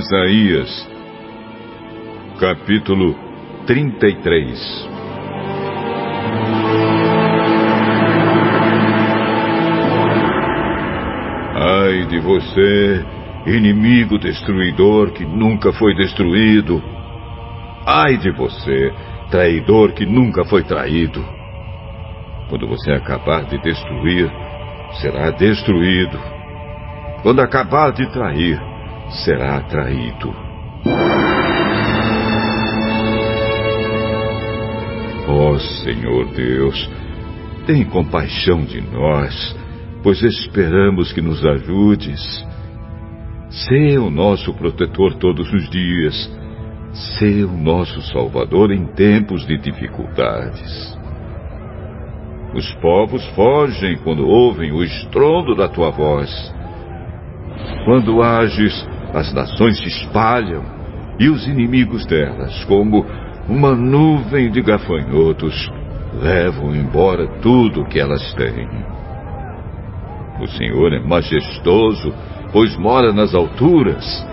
Isaías, capítulo 33 Ai de você, inimigo destruidor que nunca foi destruído. Ai de você, traidor que nunca foi traído. Quando você acabar de destruir, será destruído. Quando acabar de trair, será traído. Ó oh, Senhor Deus, tem compaixão de nós, pois esperamos que nos ajudes. Sê o nosso protetor todos os dias. Sê o nosso Salvador em tempos de dificuldades. Os povos fogem quando ouvem o estrondo da tua voz. Quando ages, as nações se espalham e os inimigos delas, como uma nuvem de gafanhotos, levam embora tudo que elas têm. O Senhor é majestoso, pois mora nas alturas.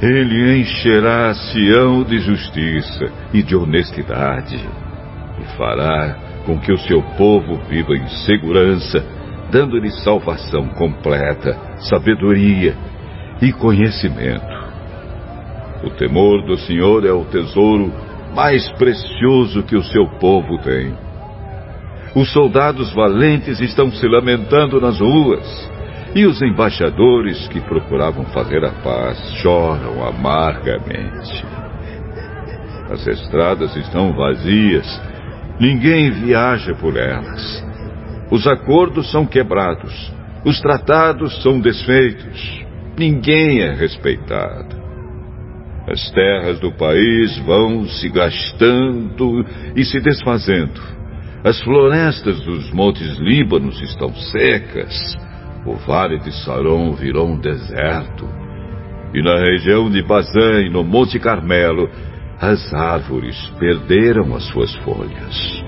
Ele encherá Sião de justiça e de honestidade, e fará com que o seu povo viva em segurança, dando-lhe salvação completa, sabedoria e conhecimento. O temor do Senhor é o tesouro mais precioso que o seu povo tem. Os soldados valentes estão se lamentando nas ruas, e os embaixadores que procuravam fazer a paz choram amargamente. As estradas estão vazias, ninguém viaja por elas. Os acordos são quebrados, os tratados são desfeitos, ninguém é respeitado. As terras do país vão se gastando e se desfazendo. As florestas dos montes Líbanos estão secas. O vale de Saron virou um deserto. E na região de Bazã e no Monte Carmelo, as árvores perderam as suas folhas.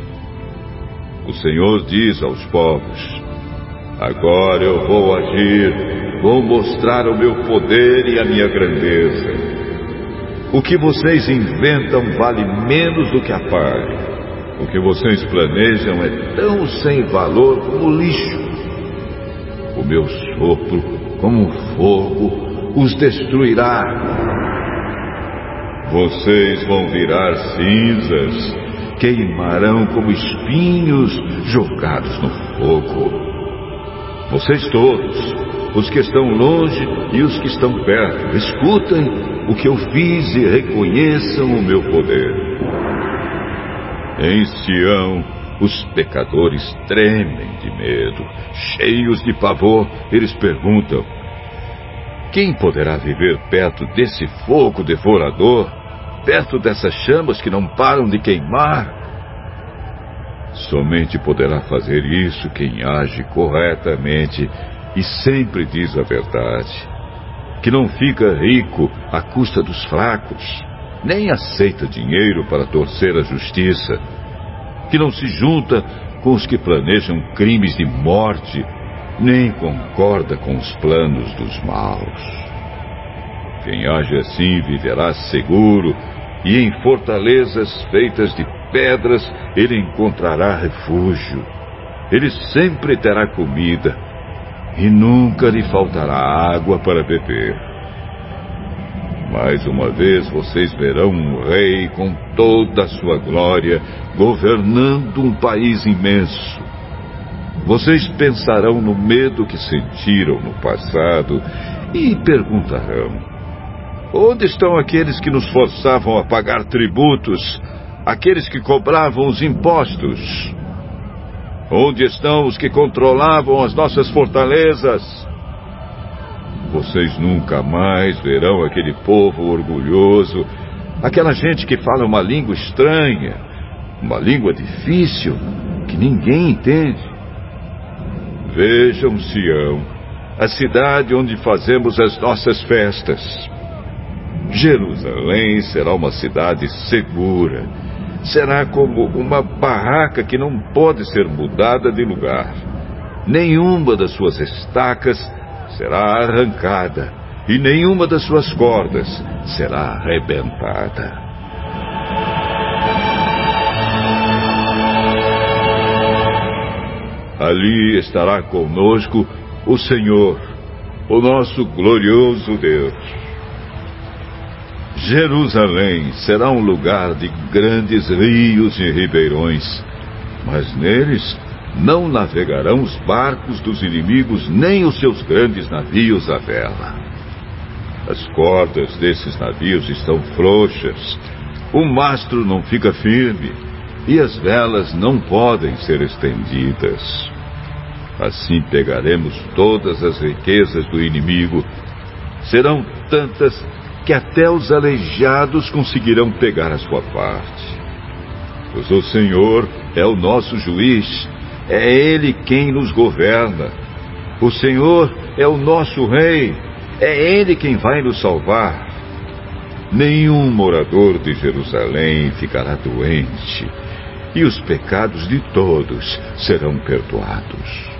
O Senhor diz aos povos: Agora eu vou agir, vou mostrar o meu poder e a minha grandeza. O que vocês inventam vale menos do que a palha. O que vocês planejam é tão sem valor como lixo. O meu sopro, como fogo, os destruirá. Vocês vão virar cinzas, queimarão como espinhos jogados no fogo. Vocês todos, os que estão longe e os que estão perto, escutem o que eu fiz e reconheçam o meu poder. Em Sião, os pecadores tremem de medo. Cheios de pavor, eles perguntam: Quem poderá viver perto desse fogo devorador? Perto dessas chamas que não param de queimar? Somente poderá fazer isso quem age corretamente e sempre diz a verdade. Que não fica rico à custa dos fracos nem aceita dinheiro para torcer a justiça, que não se junta com os que planejam crimes de morte, nem concorda com os planos dos maus. Quem age assim viverá seguro, e em fortalezas feitas de pedras ele encontrará refúgio. Ele sempre terá comida, e nunca lhe faltará água para beber. Mais uma vez vocês verão um rei com toda a sua glória, governando um país imenso. Vocês pensarão no medo que sentiram no passado e perguntarão: Onde estão aqueles que nos forçavam a pagar tributos, aqueles que cobravam os impostos? Onde estão os que controlavam as nossas fortalezas? Vocês nunca mais verão aquele povo orgulhoso, aquela gente que fala uma língua estranha, uma língua difícil que ninguém entende. Vejam Sião, a cidade onde fazemos as nossas festas. Jerusalém será uma cidade segura. Será como uma barraca que não pode ser mudada de lugar. Nenhuma das suas estacas será arrancada e nenhuma das suas cordas será arrebentada. Ali estará conosco o Senhor, o nosso glorioso Deus. Jerusalém será um lugar de grandes rios e ribeirões, mas neles não navegarão os barcos dos inimigos nem os seus grandes navios à vela. As cordas desses navios estão frouxas, o mastro não fica firme e as velas não podem ser estendidas. Assim pegaremos todas as riquezas do inimigo. Serão tantas que até os aleijados conseguirão pegar a sua parte. Pois o Senhor é o nosso juiz, é Ele quem nos governa. O Senhor é o nosso Rei, é Ele quem vai nos salvar. Nenhum morador de Jerusalém ficará doente, e os pecados de todos serão perdoados.